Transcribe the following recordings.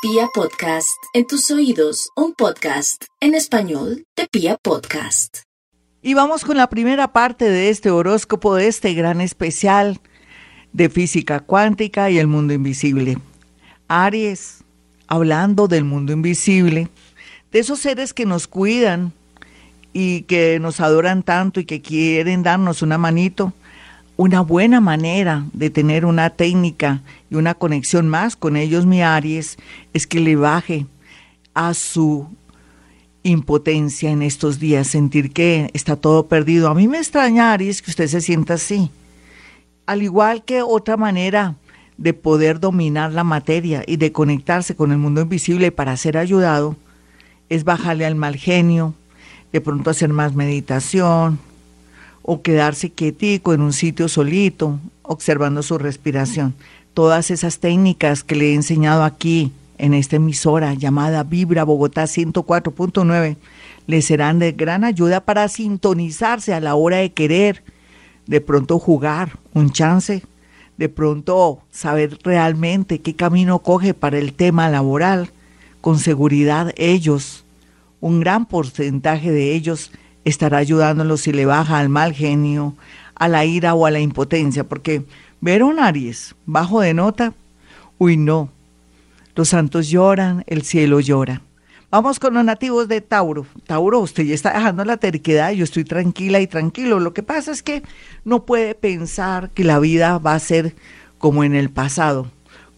Pia Podcast, en tus oídos, un podcast en español de Pia Podcast. Y vamos con la primera parte de este horóscopo, de este gran especial de física cuántica y el mundo invisible. Aries, hablando del mundo invisible, de esos seres que nos cuidan y que nos adoran tanto y que quieren darnos una manito una buena manera de tener una técnica y una conexión más con ellos, mi Aries, es que le baje a su impotencia en estos días, sentir que está todo perdido. A mí me extraña, Aries, que usted se sienta así. Al igual que otra manera de poder dominar la materia y de conectarse con el mundo invisible para ser ayudado, es bajarle al mal genio, de pronto hacer más meditación, o quedarse quietico en un sitio solito, observando su respiración. Todas esas técnicas que le he enseñado aquí en esta emisora llamada Vibra Bogotá 104.9 le serán de gran ayuda para sintonizarse a la hora de querer, de pronto jugar un chance, de pronto saber realmente qué camino coge para el tema laboral. Con seguridad ellos, un gran porcentaje de ellos, estará ayudándolo si le baja al mal genio, a la ira o a la impotencia, porque ver un Aries bajo de nota, uy no, los santos lloran, el cielo llora. Vamos con los nativos de Tauro. Tauro, usted ya está dejando la terquedad, yo estoy tranquila y tranquilo. Lo que pasa es que no puede pensar que la vida va a ser como en el pasado,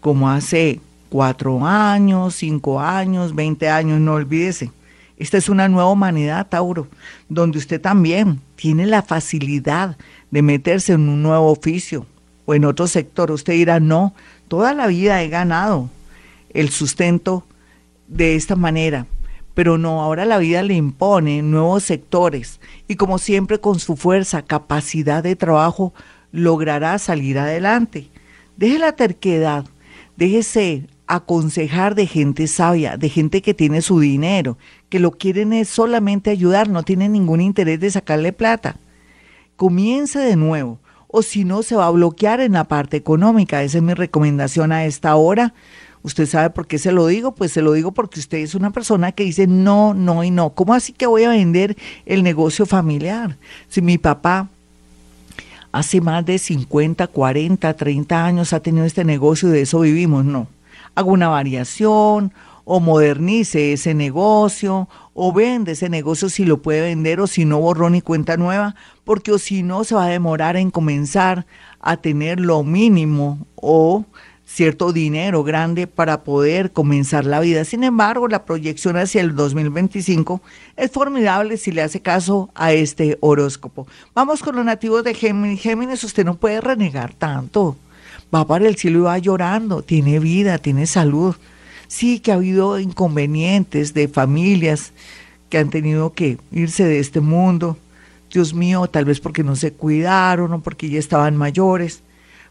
como hace cuatro años, cinco años, veinte años, no olvídese. Esta es una nueva humanidad, Tauro, donde usted también tiene la facilidad de meterse en un nuevo oficio o en otro sector. Usted dirá, no, toda la vida he ganado el sustento de esta manera, pero no, ahora la vida le impone nuevos sectores y como siempre con su fuerza, capacidad de trabajo, logrará salir adelante. Deje la terquedad, déjese aconsejar de gente sabia, de gente que tiene su dinero, que lo quieren es solamente ayudar, no tienen ningún interés de sacarle plata. Comience de nuevo, o si no, se va a bloquear en la parte económica. Esa es mi recomendación a esta hora. ¿Usted sabe por qué se lo digo? Pues se lo digo porque usted es una persona que dice no, no y no. ¿Cómo así que voy a vender el negocio familiar? Si mi papá hace más de 50, 40, 30 años ha tenido este negocio y de eso vivimos, no haga una variación o modernice ese negocio o vende ese negocio si lo puede vender o si no borrón y cuenta nueva, porque o si no se va a demorar en comenzar a tener lo mínimo o cierto dinero grande para poder comenzar la vida. Sin embargo, la proyección hacia el 2025 es formidable si le hace caso a este horóscopo. Vamos con los nativos de Géminis. Géminis, usted no puede renegar tanto va para el cielo y va llorando, tiene vida, tiene salud. Sí que ha habido inconvenientes de familias que han tenido que irse de este mundo. Dios mío, tal vez porque no se cuidaron o porque ya estaban mayores.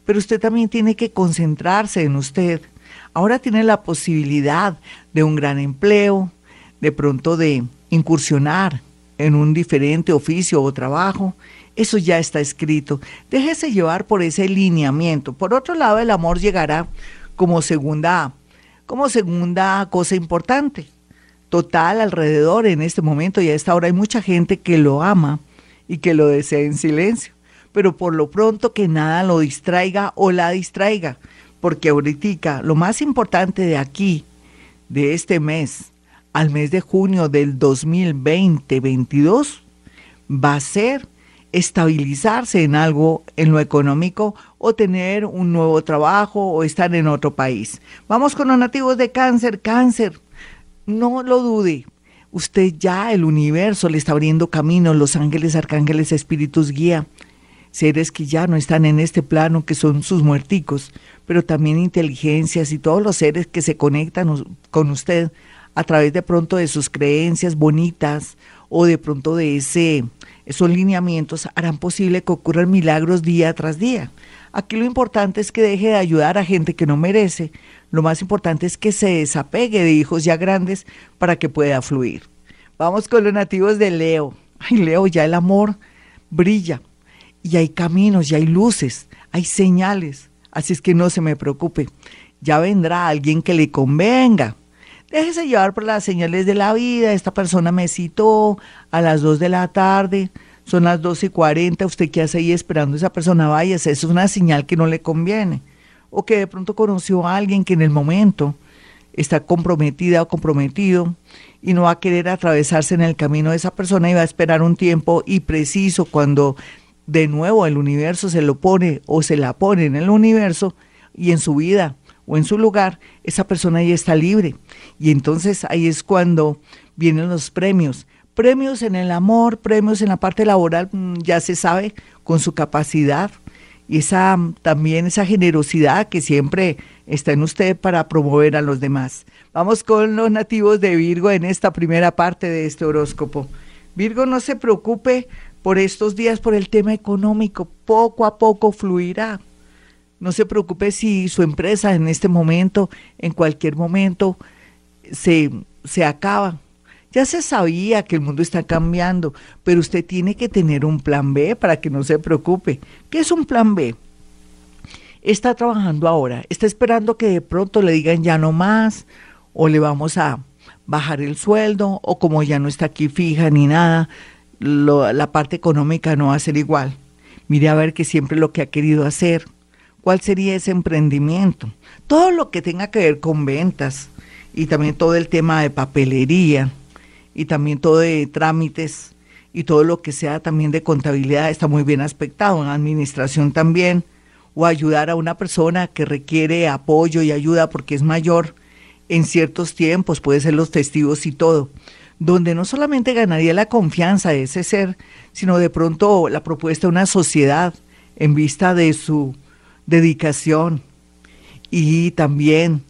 Pero usted también tiene que concentrarse en usted. Ahora tiene la posibilidad de un gran empleo, de pronto de incursionar en un diferente oficio o trabajo eso ya está escrito. Déjese llevar por ese lineamiento. Por otro lado, el amor llegará como segunda, como segunda cosa importante. Total, alrededor en este momento y a esta hora hay mucha gente que lo ama y que lo desea en silencio. Pero por lo pronto que nada lo distraiga o la distraiga. Porque ahorita lo más importante de aquí, de este mes, al mes de junio del 2020-22, va a ser estabilizarse en algo en lo económico o tener un nuevo trabajo o estar en otro país. Vamos con los nativos de cáncer. Cáncer, no lo dude. Usted ya, el universo le está abriendo camino, los ángeles, arcángeles, espíritus guía, seres que ya no están en este plano, que son sus muerticos, pero también inteligencias y todos los seres que se conectan con usted a través de pronto de sus creencias bonitas o de pronto de ese esos lineamientos harán posible que ocurran milagros día tras día. Aquí lo importante es que deje de ayudar a gente que no merece. Lo más importante es que se desapegue de hijos ya grandes para que pueda fluir. Vamos con los nativos de Leo. Ay, Leo, ya el amor brilla. Y hay caminos, ya hay luces, hay señales. Así es que no se me preocupe. Ya vendrá alguien que le convenga Déjese llevar por las señales de la vida. Esta persona me citó a las 2 de la tarde, son las 2 y 40. ¿Usted qué hace ahí esperando a esa persona? Vaya, es una señal que no le conviene. O que de pronto conoció a alguien que en el momento está comprometida o comprometido y no va a querer atravesarse en el camino de esa persona y va a esperar un tiempo y preciso cuando de nuevo el universo se lo pone o se la pone en el universo y en su vida o en su lugar, esa persona ya está libre. Y entonces ahí es cuando vienen los premios. Premios en el amor, premios en la parte laboral, mm, ya se sabe, con su capacidad y esa también esa generosidad que siempre está en usted para promover a los demás. Vamos con los nativos de Virgo en esta primera parte de este horóscopo. Virgo, no se preocupe por estos días por el tema económico, poco a poco fluirá. No se preocupe si su empresa en este momento, en cualquier momento, se, se acaba. Ya se sabía que el mundo está cambiando, pero usted tiene que tener un plan B para que no se preocupe. ¿Qué es un plan B? Está trabajando ahora, está esperando que de pronto le digan ya no más, o le vamos a bajar el sueldo, o como ya no está aquí fija ni nada, la parte económica no va a ser igual. Mire a ver que siempre lo que ha querido hacer, cuál sería ese emprendimiento. Todo lo que tenga que ver con ventas y también todo el tema de papelería y también todo de trámites y todo lo que sea también de contabilidad está muy bien aspectado, en administración también, o ayudar a una persona que requiere apoyo y ayuda porque es mayor en ciertos tiempos, puede ser los testigos y todo, donde no solamente ganaría la confianza de ese ser, sino de pronto la propuesta de una sociedad en vista de su dedicación y también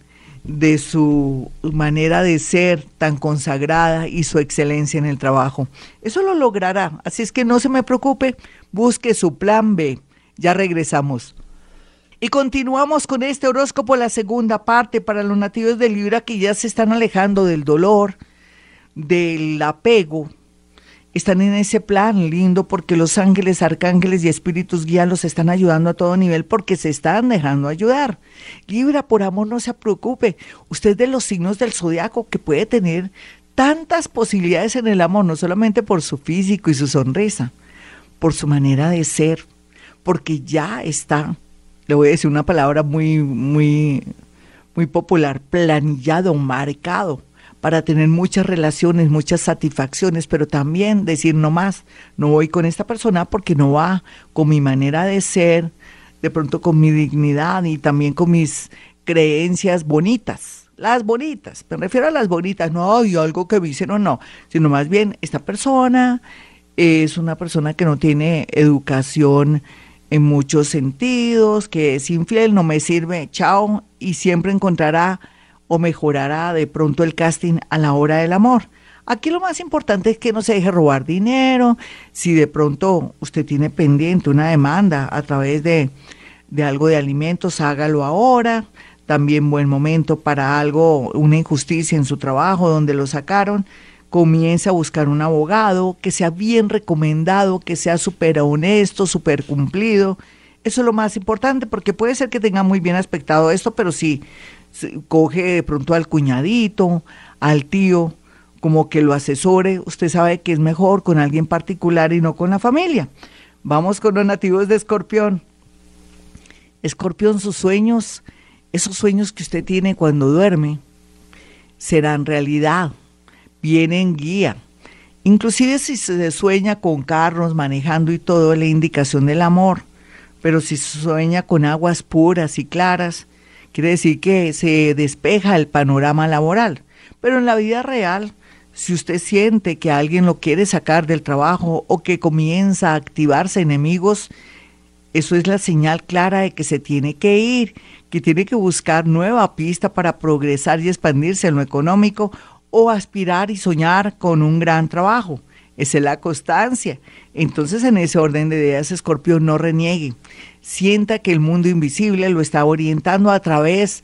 de su manera de ser tan consagrada y su excelencia en el trabajo. Eso lo logrará, así es que no se me preocupe, busque su plan B. Ya regresamos. Y continuamos con este horóscopo, la segunda parte para los nativos de Libra que ya se están alejando del dolor, del apego, están en ese plan lindo porque los ángeles, arcángeles y espíritus guías los están ayudando a todo nivel porque se están dejando ayudar. Libra, por amor, no se preocupe. Usted de los signos del zodiaco que puede tener tantas posibilidades en el amor, no solamente por su físico y su sonrisa, por su manera de ser, porque ya está, le voy a decir una palabra muy, muy, muy popular, planillado, marcado para tener muchas relaciones, muchas satisfacciones, pero también decir no más, no voy con esta persona porque no va con mi manera de ser, de pronto con mi dignidad y también con mis creencias bonitas. Las bonitas, me refiero a las bonitas, no hay algo que dicen o no, sino más bien esta persona es una persona que no tiene educación en muchos sentidos, que es infiel, no me sirve, chao, y siempre encontrará o mejorará de pronto el casting a la hora del amor. Aquí lo más importante es que no se deje robar dinero. Si de pronto usted tiene pendiente una demanda a través de, de algo de alimentos, hágalo ahora. También buen momento para algo, una injusticia en su trabajo donde lo sacaron. Comience a buscar un abogado que sea bien recomendado, que sea súper honesto, súper cumplido. Eso es lo más importante porque puede ser que tenga muy bien aspectado esto, pero si coge de pronto al cuñadito, al tío, como que lo asesore, usted sabe que es mejor con alguien particular y no con la familia. Vamos con los nativos de Escorpión. Escorpión, sus sueños, esos sueños que usted tiene cuando duerme, serán realidad, vienen guía. Inclusive si se sueña con carros manejando y todo, la indicación del amor. Pero si sueña con aguas puras y claras, Quiere decir que se despeja el panorama laboral. Pero en la vida real, si usted siente que alguien lo quiere sacar del trabajo o que comienza a activarse enemigos, eso es la señal clara de que se tiene que ir, que tiene que buscar nueva pista para progresar y expandirse en lo económico o aspirar y soñar con un gran trabajo. Es la constancia. Entonces, en ese orden de ideas, Escorpio no reniegue sienta que el mundo invisible lo está orientando a través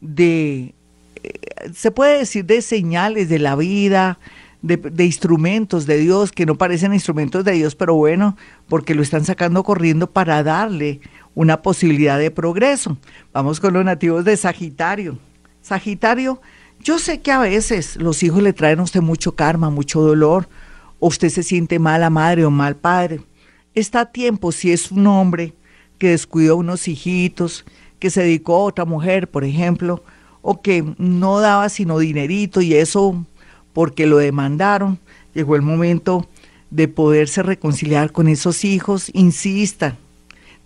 de, eh, se puede decir, de señales de la vida, de, instrumentos de Dios que no parecen instrumentos de Dios, pero bueno, porque lo están sacando corriendo para darle una posibilidad de progreso. Vamos con los nativos de Sagitario. Sagitario, Yo sé que a veces los hijos le traen a usted mucho karma, mucho dolor, o usted se siente mala madre o mal padre. Está a tiempo, si es un hombre que descuidó unos hijitos, que se dedicó a otra mujer, por ejemplo, o que no daba sino dinerito y eso porque lo demandaron, llegó el momento de poderse reconciliar con esos hijos, insista,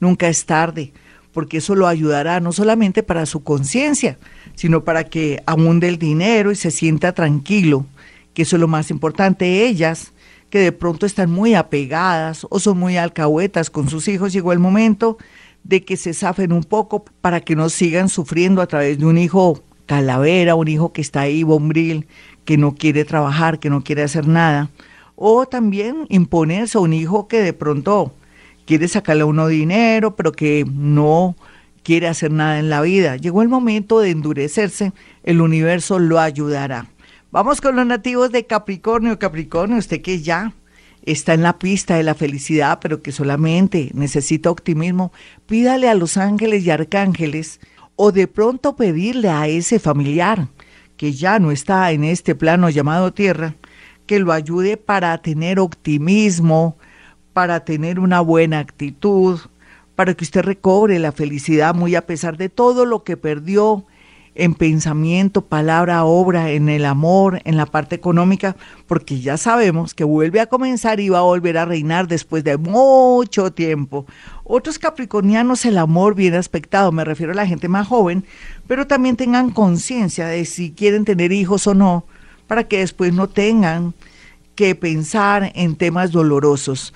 nunca es tarde, porque eso lo ayudará no solamente para su conciencia, sino para que abunde el dinero y se sienta tranquilo, que eso es lo más importante. Ellas, que de pronto están muy apegadas o son muy alcahuetas con sus hijos, llegó el momento de que se zafen un poco para que no sigan sufriendo a través de un hijo calavera, un hijo que está ahí bombril, que no quiere trabajar, que no quiere hacer nada, o también imponerse a un hijo que de pronto quiere sacarle a uno dinero, pero que no quiere hacer nada en la vida. Llegó el momento de endurecerse, el universo lo ayudará. Vamos con los nativos de Capricornio. Capricornio, usted que ya está en la pista de la felicidad, pero que solamente necesita optimismo, pídale a los ángeles y arcángeles o de pronto pedirle a ese familiar que ya no está en este plano llamado tierra, que lo ayude para tener optimismo, para tener una buena actitud, para que usted recobre la felicidad muy a pesar de todo lo que perdió en pensamiento, palabra, obra, en el amor, en la parte económica, porque ya sabemos que vuelve a comenzar y va a volver a reinar después de mucho tiempo. Otros capricornianos el amor bien aspectado, me refiero a la gente más joven, pero también tengan conciencia de si quieren tener hijos o no, para que después no tengan que pensar en temas dolorosos.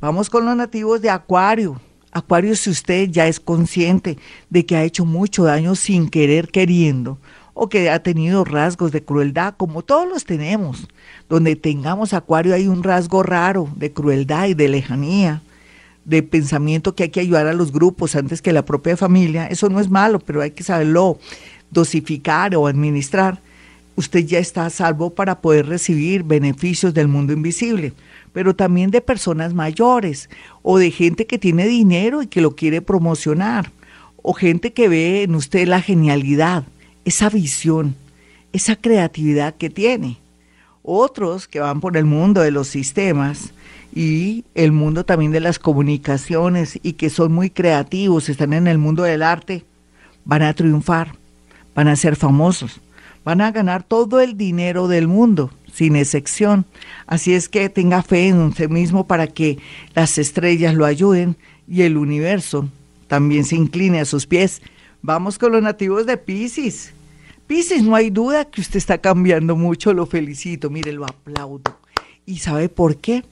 Vamos con los nativos de Acuario. Acuario, si usted ya es consciente de que ha hecho mucho daño sin querer queriendo, o que ha tenido rasgos de crueldad, como todos los tenemos, donde tengamos Acuario hay un rasgo raro de crueldad y de lejanía, de pensamiento que hay que ayudar a los grupos antes que la propia familia, eso no es malo, pero hay que saberlo dosificar o administrar. Usted ya está salvo para poder recibir beneficios del mundo invisible pero también de personas mayores o de gente que tiene dinero y que lo quiere promocionar, o gente que ve en usted la genialidad, esa visión, esa creatividad que tiene. Otros que van por el mundo de los sistemas y el mundo también de las comunicaciones y que son muy creativos, están en el mundo del arte, van a triunfar, van a ser famosos, van a ganar todo el dinero del mundo sin excepción. Así es que tenga fe en usted mismo para que las estrellas lo ayuden y el universo también se incline a sus pies. Vamos con los nativos de Pisces. Pisces, no hay duda que usted está cambiando mucho, lo felicito, mire, lo aplaudo. ¿Y sabe por qué?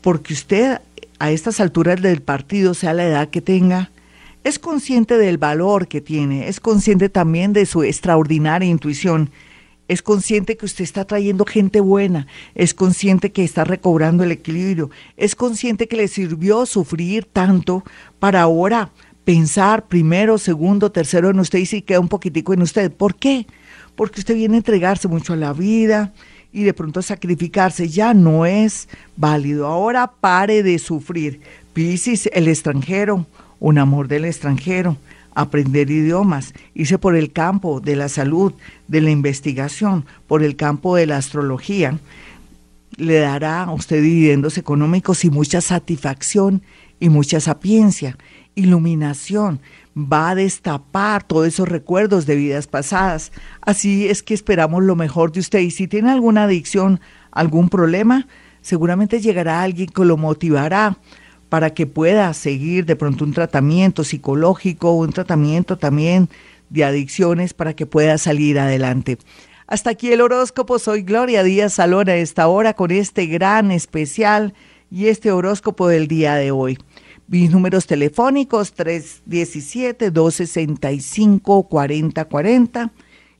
Porque usted a estas alturas del partido, sea la edad que tenga, es consciente del valor que tiene, es consciente también de su extraordinaria intuición es consciente que usted está trayendo gente buena, es consciente que está recobrando el equilibrio, es consciente que le sirvió sufrir tanto para ahora pensar primero, segundo, tercero en usted y si queda un poquitico en usted. ¿Por qué? Porque usted viene a entregarse mucho a la vida y de pronto sacrificarse ya no es válido. Ahora pare de sufrir. Piscis, el extranjero, un amor del extranjero aprender idiomas, irse por el campo de la salud, de la investigación, por el campo de la astrología, le dará a usted dividendos económicos y mucha satisfacción y mucha sapiencia, iluminación, va a destapar todos esos recuerdos de vidas pasadas. Así es que esperamos lo mejor de usted. Y si tiene alguna adicción, algún problema, seguramente llegará alguien que lo motivará para que pueda seguir de pronto un tratamiento psicológico, un tratamiento también de adicciones para que pueda salir adelante. Hasta aquí el horóscopo. Soy Gloria Díaz Salón a esta hora con este gran especial y este horóscopo del día de hoy. Mis números telefónicos 317-265-4040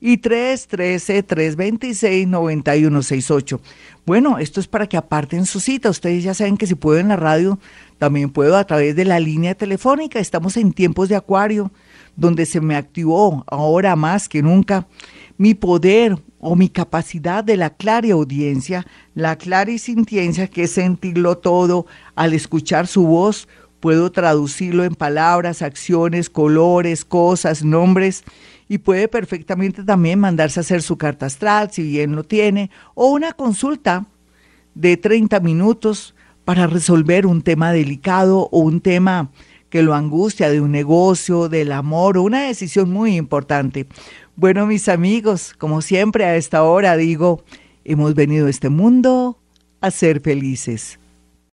y 313-326-9168. Bueno, esto es para que aparten su cita. Ustedes ya saben que si pueden en la radio también puedo a través de la línea telefónica. Estamos en tiempos de acuario, donde se me activó ahora más que nunca mi poder o mi capacidad de la clara audiencia, la clarisintiencia, que es sentirlo todo al escuchar su voz, puedo traducirlo en palabras, acciones, colores, cosas, nombres y puede perfectamente también mandarse a hacer su carta astral, si bien lo tiene, o una consulta de 30 minutos para resolver un tema delicado o un tema que lo angustia de un negocio, del amor o una decisión muy importante. Bueno, mis amigos, como siempre a esta hora digo, hemos venido a este mundo a ser felices.